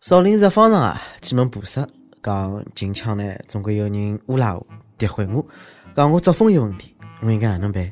少林寺方丈啊，几门菩萨讲近腔呢，总归有人诬赖我、诋毁我，讲我作风有问题，我应该哪能办？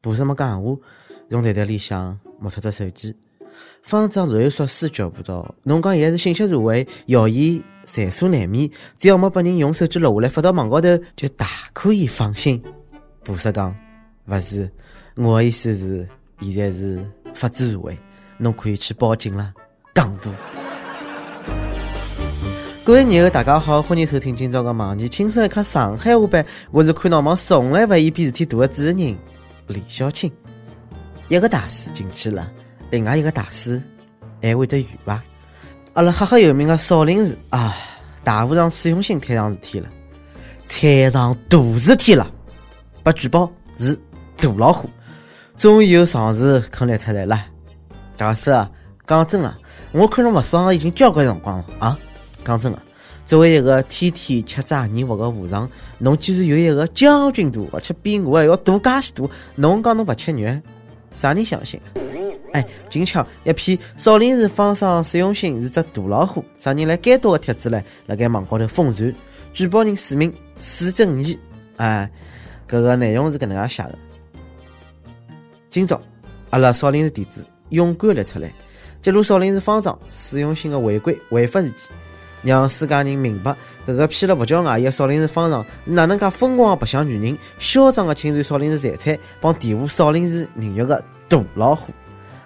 菩萨没讲闲话，从袋袋里向摸出只手机。方丈若有所思觉悟到，侬讲现在是信息社会，谣言在所难免，只要没把人用手机录下来发到网高头，就大可以放心。菩萨讲，勿是，我的意思是，现在是法治社会，侬可以去报警了。戆大。各位友大家好，欢迎收听今朝的网易轻松一刻上海话版。我是看闹忙从来勿嫌比事体大的主持人李小青。一个大师进去了。另外一个大师还会得远伐？阿拉赫赫有名的少林寺啊，大和尚释永信摊上事体了，摊上大事体了，被举报是大老虎，终于有上司肯立出来了。大师啊，讲真啊，我看侬勿爽已经交关辰光了啊。讲真啊，作为一个天天吃斋念佛的和尚，侬居然有一个将军肚，而且比我还要大介许多，侬讲侬勿吃肉，啥人相信？哎，近腔一篇少林寺方丈释永信是只大老虎，啥人来监督的帖子嘞？辣盖网高头疯传，举报人署名史正义。哎，搿个内容是搿能介写的。今朝阿拉少林寺弟子勇敢立出来，揭露少林寺方丈释永信的违规违法事件，让世界人明白搿个披了佛教外衣的少林寺方丈是哪能介疯狂白相女人、嚣张的侵占少林寺财产、帮玷污少林寺名誉的大老虎。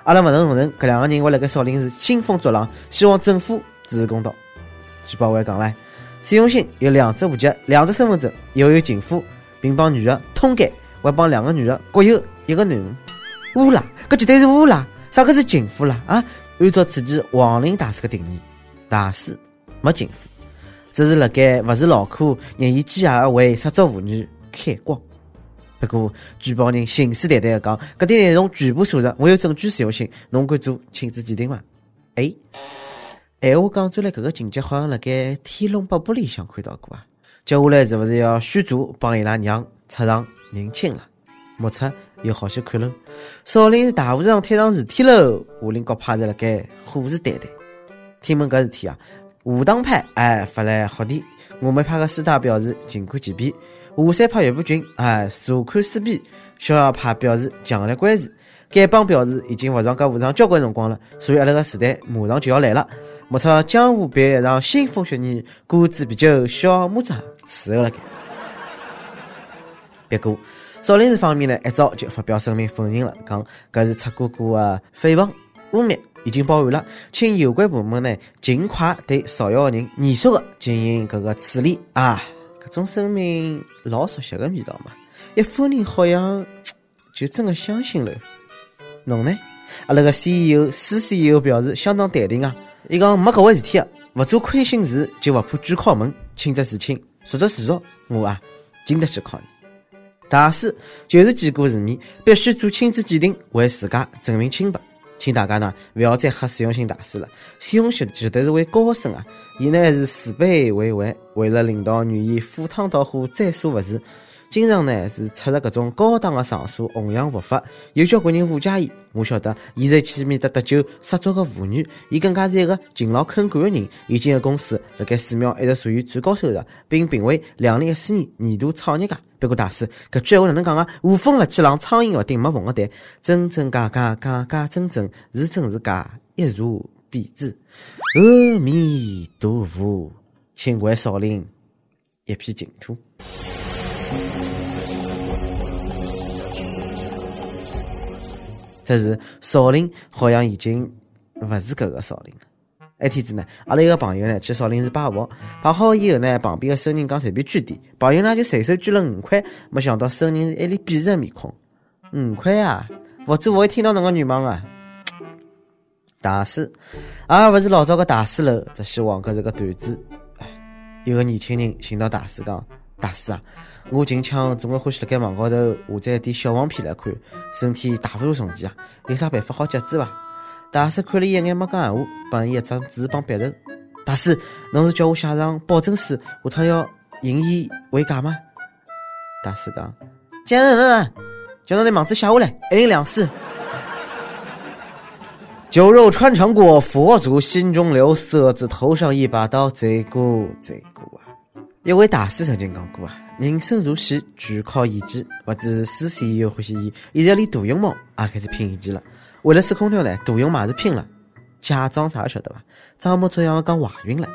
阿拉勿能容忍搿两个人会辣盖少林寺兴风作浪，希望政府主持公道。举报还讲来，释永信有两只户籍、两只身份证，又有情妇，并帮女的通奸，还帮两个女的各有一个男人。污啦，搿绝对是污啦！啥个是情妇啦？啊，按照此前王林大师的定义，大师没情妇，只是辣盖勿是劳苦日益积压为失足妇女开光。不过，举报人信誓旦旦地讲，搿点内容全部属实，我有证据使用性，侬敢做亲子鉴定伐？哎，闲话讲出来，搿个情节好像辣盖《天龙八部》里向看到过啊。接下来是勿是要宣祖帮伊拉娘出场认亲了？目测有好戏看喽！少林寺大和尚摊上事体喽！武林各派侪辣盖虎视眈眈。听闻搿事体啊，武当派哎发来贺电，峨眉派个师太表示静观其变。华山派岳不群哎，坐看撕逼；逍遥派表示强烈关注。丐帮表示已经服上搿和尚交关辰光了，所以阿拉个时代马上就要来了。目测江湖别一场腥风血雨，果子啤酒小马扎伺候了该。别过少林寺方面呢，一早就发表声明否认了，讲搿是出过过的诽谤污蔑，已经报案了，请有关部门呢尽快对造谣的人严肃的进行搿个处理啊。搿种声明老熟悉的味道嘛，一否认好像就真的相信了。侬呢？阿拉个 CEO 施 CEO 表示相当淡定啊，伊讲没搿回事体啊，勿做亏心事就勿怕鬼敲门，请则事情说着事实，我啊经得起考验。大师就是见过世面，必须做亲子鉴定，为自家证明清白。请大家呢，勿要再黑释永信大师了。释永信绝对是位高僧啊！伊呢是慈悲为怀，为了领导愿意赴汤蹈火、在所不辞。经常呢是出入搿种高档的场所弘扬佛法，有交关人误解伊。我晓得，伊是去面搭搭救失足的妇女，伊更加是一个勤劳肯干的人。伊经营公司辣盖寺庙一直属于最高收入，并评为两零一四年年度创业家。不过大师，搿句闲话哪能讲啊？无风勿起浪，苍蝇勿叮没缝的蛋。真真假假，假假真真，是真是假，一如彼之。阿弥陀佛，请还少林一片净土。这是少林，好像已经勿是搿个少林了。一天子呢，阿拉一个朋友呢去少林寺拜佛，拜好以后呢，旁边个僧人讲随便捐点，朋友呢就随手捐了五块，没想到僧人是一脸鄙视的面孔，五块啊，佛祖勿会听到侬个愿望啊。大师，啊勿是老早个大师楼，只希望搿是个段子。有个年轻人寻到大师讲。大师啊，我近腔总归欢喜辣盖网高头下载一点小黄片来看，身体大不如从前啊，有啥办法好节制伐？大师看了一眼没讲闲话，帮伊一张纸帮笔头。大师，侬是叫我写上保证书，下趟要引以为戒吗？大师讲，讲什么？叫侬拿网址写下来，一零两四。酒肉穿肠过，佛祖心中留。色字头上一把刀，贼过贼过！一位大师曾经讲过啊：人生如戏，全靠演技。不知书仙又欢喜演，现在连杜永茂也开始拼演技了。为了吹空调呢，杜永茂是拼了，假装啥晓得伐？装模作样讲怀孕了。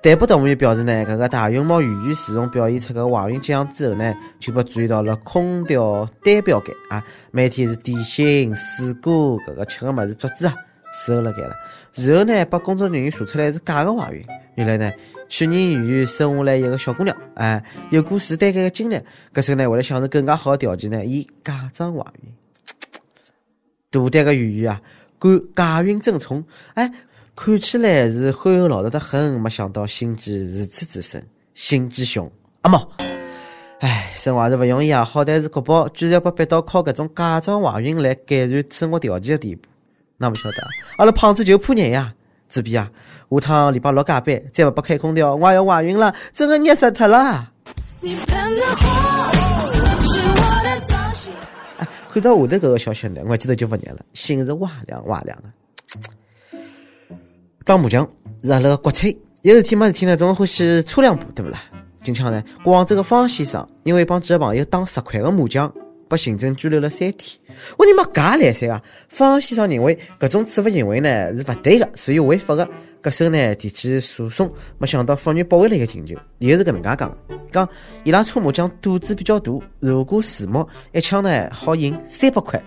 但不动物园表示呢，搿个大熊猫圆圆自从表现出个怀孕迹象之后呢，就被转到了空调单表间啊，每天是点心、水果搿个吃个物事桌子啊，伺候辣盖了。然后呢，把工作人员查出来是假个怀孕。原来呢，去年圆圆生下来一个小姑娘，哎，有过时单间个经历。搿时候呢，为了享受更加好的条件呢，伊假装怀孕。大胆个圆圆啊，敢假孕争宠，哎。看起来是憨厚老实的很，没想到心机如此之深，心机凶。阿毛，哎，生娃是不容易啊！好歹是国宝，居然被逼到靠搿种假装怀孕来改善生活条件的地步，那不晓得？阿拉胖子就怕热呀，主编啊，下趟礼拜六加班，再不拨开空调，我也要怀孕了，真的热死脱了。哎，看到下头搿个消息呢，我记得就不热了，心是哇凉哇凉的。打麻将是阿拉个国粹，有事体没事体呢，总欢喜搓两把，对勿啦？近腔呢，广州个方先生因为帮几个朋友打十块个麻将，被行政拘留了三天。我你妈假来三啊！方先生认为搿种处罚行为呢是勿对的，属于违法的，搿手呢提起诉讼，没想到法院驳回了一个请求，又是搿能介讲，讲伊拉搓麻将赌子比较大，如果输麻一枪呢好赢三百块。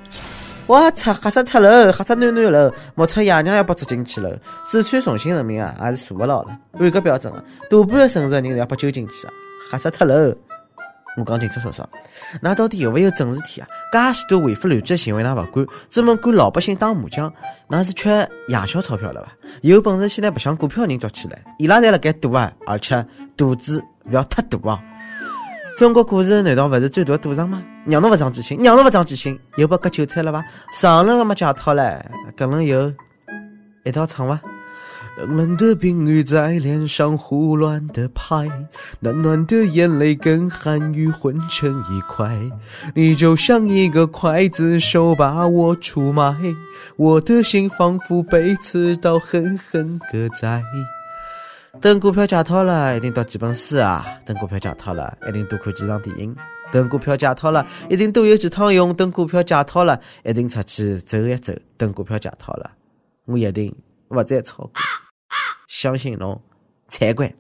我操！吓死脱了，吓死囡囡了！莫测爷娘也被捉进去了。四川重庆人民啊，也是坐不牢了。按个标准啊，大半个城市的人要被揪进去啊！吓死脱了！我讲警察叔叔，那到底有没有正事体啊？介许多违法乱纪的行为，㑚勿管，专门管老百姓打麻将，那是缺夜宵钞票了吧？有本事现在白相股票人抓起来，伊拉侪辣盖赌啊，而且赌资勿要太大啊！中国股市难道勿是最大的赌场吗？让侬勿长记性，让侬勿长记性，又被割韭菜了吧？上轮还没解套嘞，搿轮有一道唱伐？冷冷的冰雨在脸上胡乱的拍，暖暖的眼泪跟寒雨混成一块。你就像一个刽子手把我出卖，我的心仿佛被刺刀狠狠割在。等股票解套了，一定读几本书啊！等股票解套了，一定多看几场电影。等股票解套了，一定多游几趟泳。等股票解套了，一定出去走一走。等股票解套了，我一定不再炒股。相信侬才怪！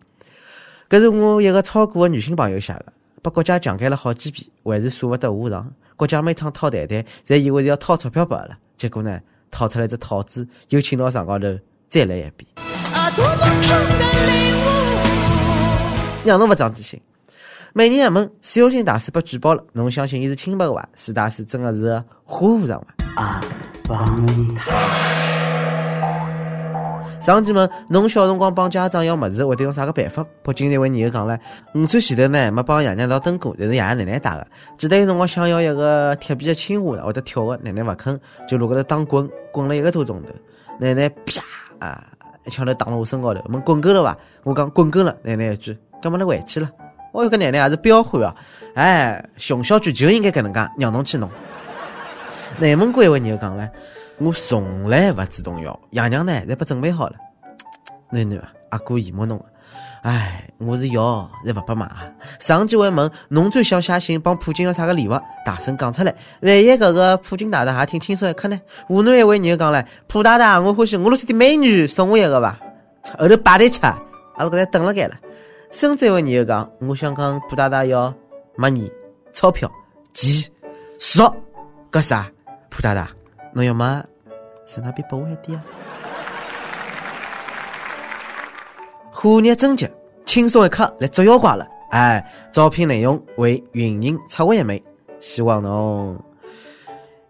搿是我一个炒股的女性朋友写的，被国家强奸了好几遍，还是舍不得下场。国家每趟掏蛋蛋，侪以为是要掏钞票拨阿拉，结果呢，掏出来只套子，又请到上高头再来一遍。让侬勿长记性。每年一问，实用性大师被举报了，侬相信伊是清白的伐？史大师真的是花和尚伐？啊，帮他。上期问侬小辰光帮家长要物事会得用啥个办法？北京一位女友讲了，五岁前头呢没帮爷娘到灯过，但是爷爷奶奶带的。记得有辰光想要一个铁皮的青蛙呢，会得跳的，奶奶勿肯，就落高头打滚，滚了一个多钟头。奶奶啪啊！一枪头打到我身高头，问滚够了伐？我讲滚够了。奶奶一句，干嘛能回去了？我有个奶奶也是彪悍啊！哎，熊小菊就应该搿能介，让侬去弄。内蒙古一位女讲了，我从来勿主动要，爷娘呢侪被准备好了。囡囡啊，阿哥羡慕侬。哎，我是要，侪勿拨买。上几回问侬最想写信帮普京要啥个礼物？大声讲出来。万一搿个普京大大还听清楚一刻呢？湖南一位人讲了，普大大，我欢喜俄罗斯的美女，送我一个伐？后头摆的吃，阿拉搿在等了该了。深圳一位人又讲，我想讲普大大要买你钞票钱说搿啥？普大大，侬要买边拨我一点啊？虎年征集，轻松一刻来捉妖怪了！哎，招聘内容为运营策划一枚，希望侬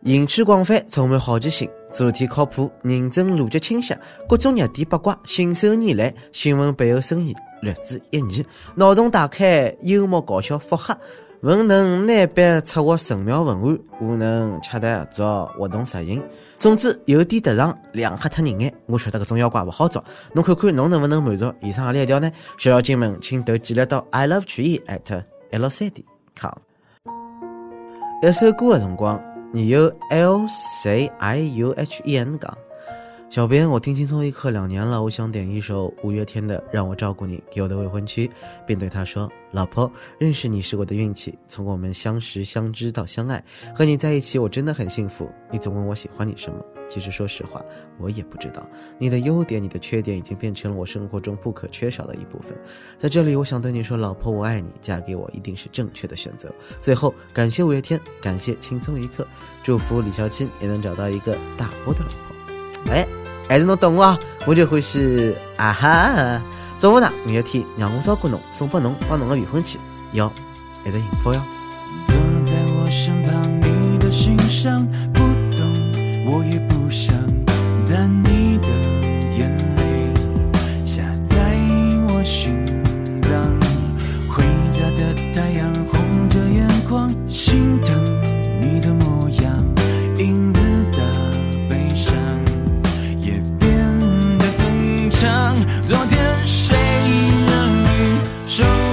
兴趣广泛，充满好奇心，主题靠谱，认真逻辑清晰，各种热点八卦信手拈来，新闻背后深意略知一二，脑洞大开，幽默搞笑，腹黑。文能难笔策划神庙文案，武能恰谈合作活动实行。总之有点特长，亮瞎脱人眼。我晓得搿种妖怪勿好找，侬看看侬能不能满足？以上何里一条呢？小妖精们，请投简历到 i love 曲艺 at l 三 d com。一首歌的辰光，你有 l c i u h e n 讲，小编，我听轻松一刻两年了，我想点一首五月天的《让我照顾你》给我的未婚妻，并对他说：“老婆，认识你是我的运气，从我们相识、相知到相爱，和你在一起我真的很幸福。你总问我喜欢你什么，其实说实话，我也不知道。你的优点、你的缺点已经变成了我生活中不可缺少的一部分。在这里，我想对你说，老婆，我爱你，嫁给我一定是正确的选择。最后，感谢五月天，感谢轻松一刻，祝福李孝钦也能找到一个大波的老婆。哎。”还是侬懂我，我就欢喜啊哈！祝福呢，五月天让我照顾侬，送拨侬，帮侬的未婚妻，要一直幸福哟。坐在我身旁，你的心上不懂，我也不想，但你的昨天谁让你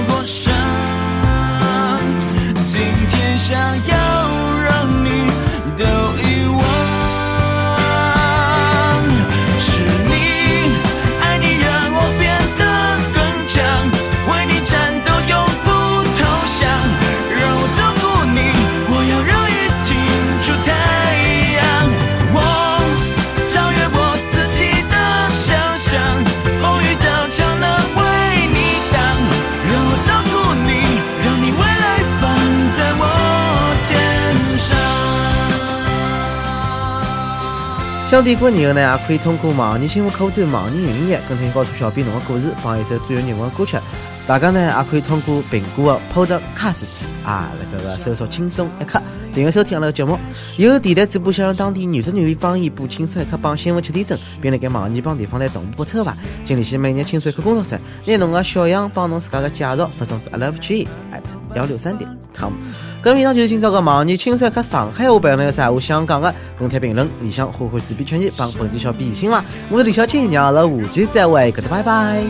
想点歌的人呢，也可以通过网易新闻客户端、网易云音乐，跟帖告诉小编侬的故事，放一首最有人文歌曲。大家呢，也可以通过苹果的 Podcast 啊，那个个搜索“轻松一刻”，订阅收听阿拉的节目。有电台主播想让当地原汁原味方言播《轻松一刻》帮新闻七点钟，并在给网易帮地方台同步播出吧。请联系每日轻松一刻工作室，拿侬的小样帮侬自家的介绍发送至 i love you at 幺六三点 com。搿以上就是今朝个网易轻松客上海话版那个啥，我想讲个跟帖评论，里欢欢主编圈一帮本期小编啦，我是李小青，让阿拉下期再会，搿搭拜拜。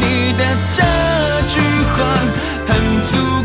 你的这句话很足。